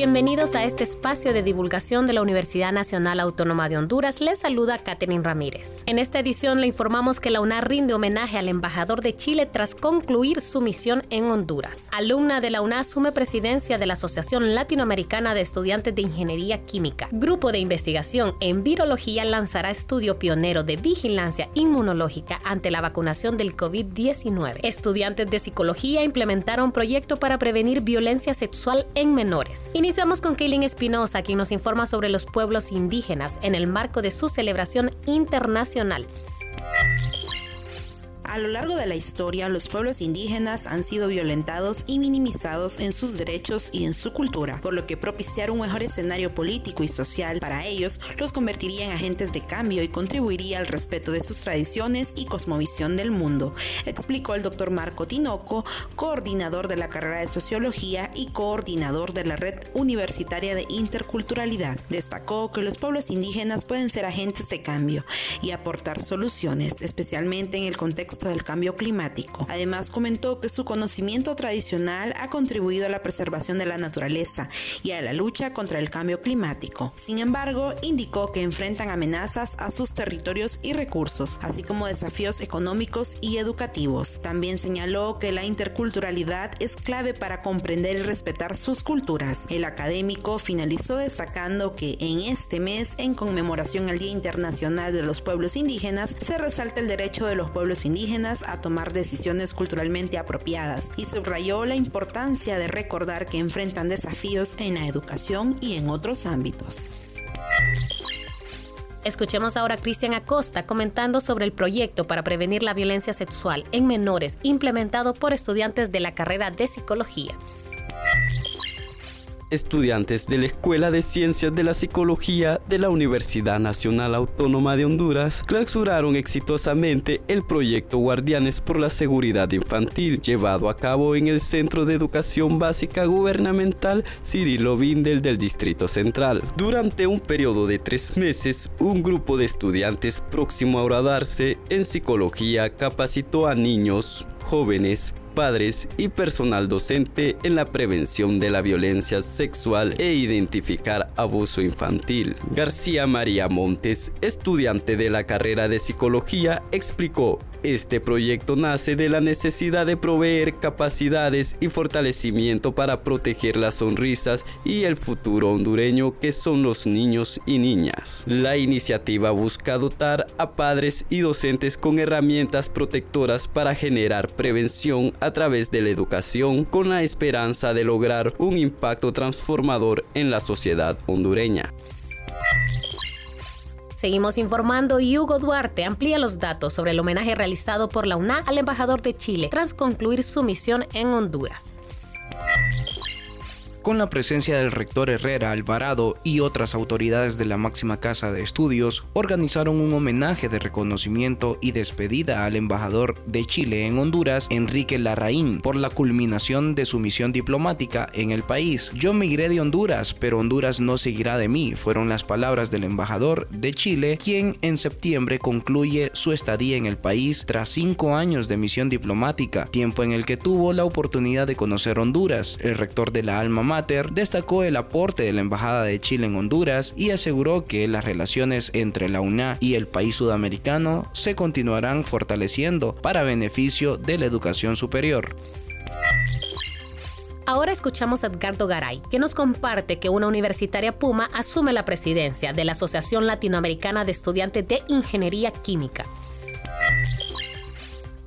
Bienvenidos a este espacio de divulgación de la Universidad Nacional Autónoma de Honduras. Les saluda Catherine Ramírez. En esta edición le informamos que la UNA rinde homenaje al embajador de Chile tras concluir su misión en Honduras. Alumna de la UNA asume presidencia de la Asociación Latinoamericana de Estudiantes de Ingeniería Química. Grupo de investigación en virología lanzará estudio pionero de vigilancia inmunológica ante la vacunación del COVID-19. Estudiantes de psicología implementaron proyecto para prevenir violencia sexual en menores. Iniciamos con Kaylin Espinosa, quien nos informa sobre los pueblos indígenas en el marco de su celebración internacional. A lo largo de la historia, los pueblos indígenas han sido violentados y minimizados en sus derechos y en su cultura, por lo que propiciar un mejor escenario político y social para ellos los convertiría en agentes de cambio y contribuiría al respeto de sus tradiciones y cosmovisión del mundo, explicó el doctor Marco Tinoco, coordinador de la carrera de Sociología y coordinador de la Red Universitaria de Interculturalidad. Destacó que los pueblos indígenas pueden ser agentes de cambio y aportar soluciones, especialmente en el contexto del cambio climático. Además, comentó que su conocimiento tradicional ha contribuido a la preservación de la naturaleza y a la lucha contra el cambio climático. Sin embargo, indicó que enfrentan amenazas a sus territorios y recursos, así como desafíos económicos y educativos. También señaló que la interculturalidad es clave para comprender y respetar sus culturas. El académico finalizó destacando que en este mes, en conmemoración al Día Internacional de los Pueblos Indígenas, se resalta el derecho de los pueblos indígenas a tomar decisiones culturalmente apropiadas y subrayó la importancia de recordar que enfrentan desafíos en la educación y en otros ámbitos. Escuchemos ahora a Cristian Acosta comentando sobre el proyecto para prevenir la violencia sexual en menores implementado por estudiantes de la carrera de psicología. Estudiantes de la Escuela de Ciencias de la Psicología de la Universidad Nacional Autónoma de Honduras clausuraron exitosamente el proyecto Guardianes por la Seguridad Infantil, llevado a cabo en el Centro de Educación Básica Gubernamental Cirilo Vindel del Distrito Central. Durante un periodo de tres meses, un grupo de estudiantes próximo a graduarse en psicología capacitó a niños, jóvenes, padres y personal docente en la prevención de la violencia sexual e identificar abuso infantil. García María Montes, estudiante de la carrera de psicología, explicó este proyecto nace de la necesidad de proveer capacidades y fortalecimiento para proteger las sonrisas y el futuro hondureño que son los niños y niñas. La iniciativa busca dotar a padres y docentes con herramientas protectoras para generar prevención a través de la educación con la esperanza de lograr un impacto transformador en la sociedad hondureña. Seguimos informando y Hugo Duarte amplía los datos sobre el homenaje realizado por la UNA al embajador de Chile tras concluir su misión en Honduras con la presencia del rector Herrera Alvarado y otras autoridades de la máxima casa de estudios, organizaron un homenaje de reconocimiento y despedida al embajador de Chile en Honduras, Enrique Larraín, por la culminación de su misión diplomática en el país. Yo migré de Honduras, pero Honduras no seguirá de mí, fueron las palabras del embajador de Chile, quien en septiembre concluye su estadía en el país tras cinco años de misión diplomática, tiempo en el que tuvo la oportunidad de conocer Honduras. El rector de la Alma Mater destacó el aporte de la Embajada de Chile en Honduras y aseguró que las relaciones entre la UNA y el país sudamericano se continuarán fortaleciendo para beneficio de la educación superior. Ahora escuchamos a Edgardo Garay, que nos comparte que una universitaria Puma asume la presidencia de la Asociación Latinoamericana de Estudiantes de Ingeniería Química.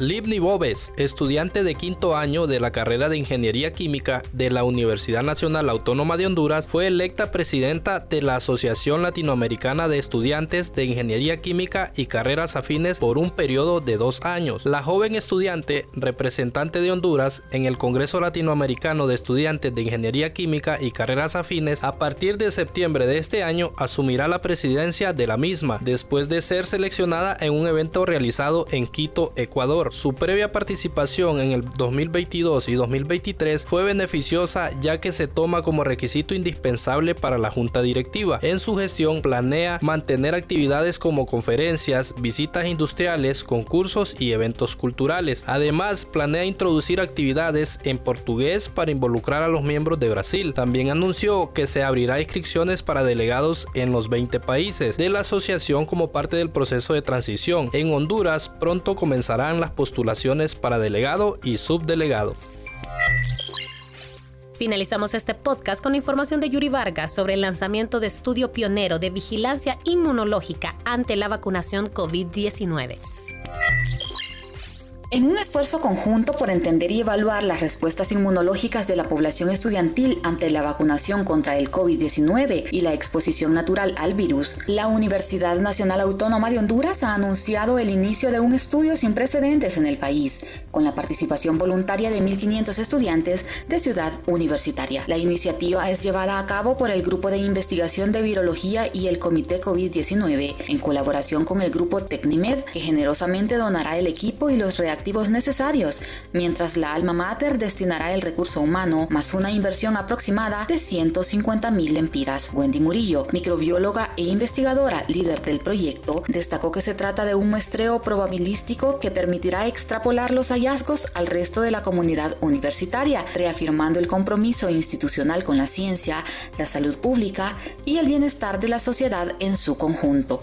Libni Bobes, estudiante de quinto año de la carrera de Ingeniería Química de la Universidad Nacional Autónoma de Honduras, fue electa presidenta de la Asociación Latinoamericana de Estudiantes de Ingeniería Química y Carreras Afines por un periodo de dos años. La joven estudiante, representante de Honduras en el Congreso Latinoamericano de Estudiantes de Ingeniería Química y Carreras Afines, a partir de septiembre de este año asumirá la presidencia de la misma, después de ser seleccionada en un evento realizado en Quito, Ecuador. Su previa participación en el 2022 y 2023 fue beneficiosa ya que se toma como requisito indispensable para la junta directiva. En su gestión planea mantener actividades como conferencias, visitas industriales, concursos y eventos culturales. Además, planea introducir actividades en portugués para involucrar a los miembros de Brasil. También anunció que se abrirá inscripciones para delegados en los 20 países de la asociación como parte del proceso de transición. En Honduras pronto comenzarán las postulaciones para delegado y subdelegado. Finalizamos este podcast con información de Yuri Vargas sobre el lanzamiento de estudio pionero de vigilancia inmunológica ante la vacunación COVID-19. En un esfuerzo conjunto por entender y evaluar las respuestas inmunológicas de la población estudiantil ante la vacunación contra el COVID-19 y la exposición natural al virus, la Universidad Nacional Autónoma de Honduras ha anunciado el inicio de un estudio sin precedentes en el país, con la participación voluntaria de 1.500 estudiantes de Ciudad Universitaria. La iniciativa es llevada a cabo por el Grupo de Investigación de Virología y el Comité COVID-19, en colaboración con el Grupo Tecnimed, que generosamente donará el equipo y los reactivos necesarios, mientras la alma mater destinará el recurso humano más una inversión aproximada de 150 mil lempiras. Wendy Murillo, microbióloga e investigadora líder del proyecto, destacó que se trata de un muestreo probabilístico que permitirá extrapolar los hallazgos al resto de la comunidad universitaria, reafirmando el compromiso institucional con la ciencia, la salud pública y el bienestar de la sociedad en su conjunto.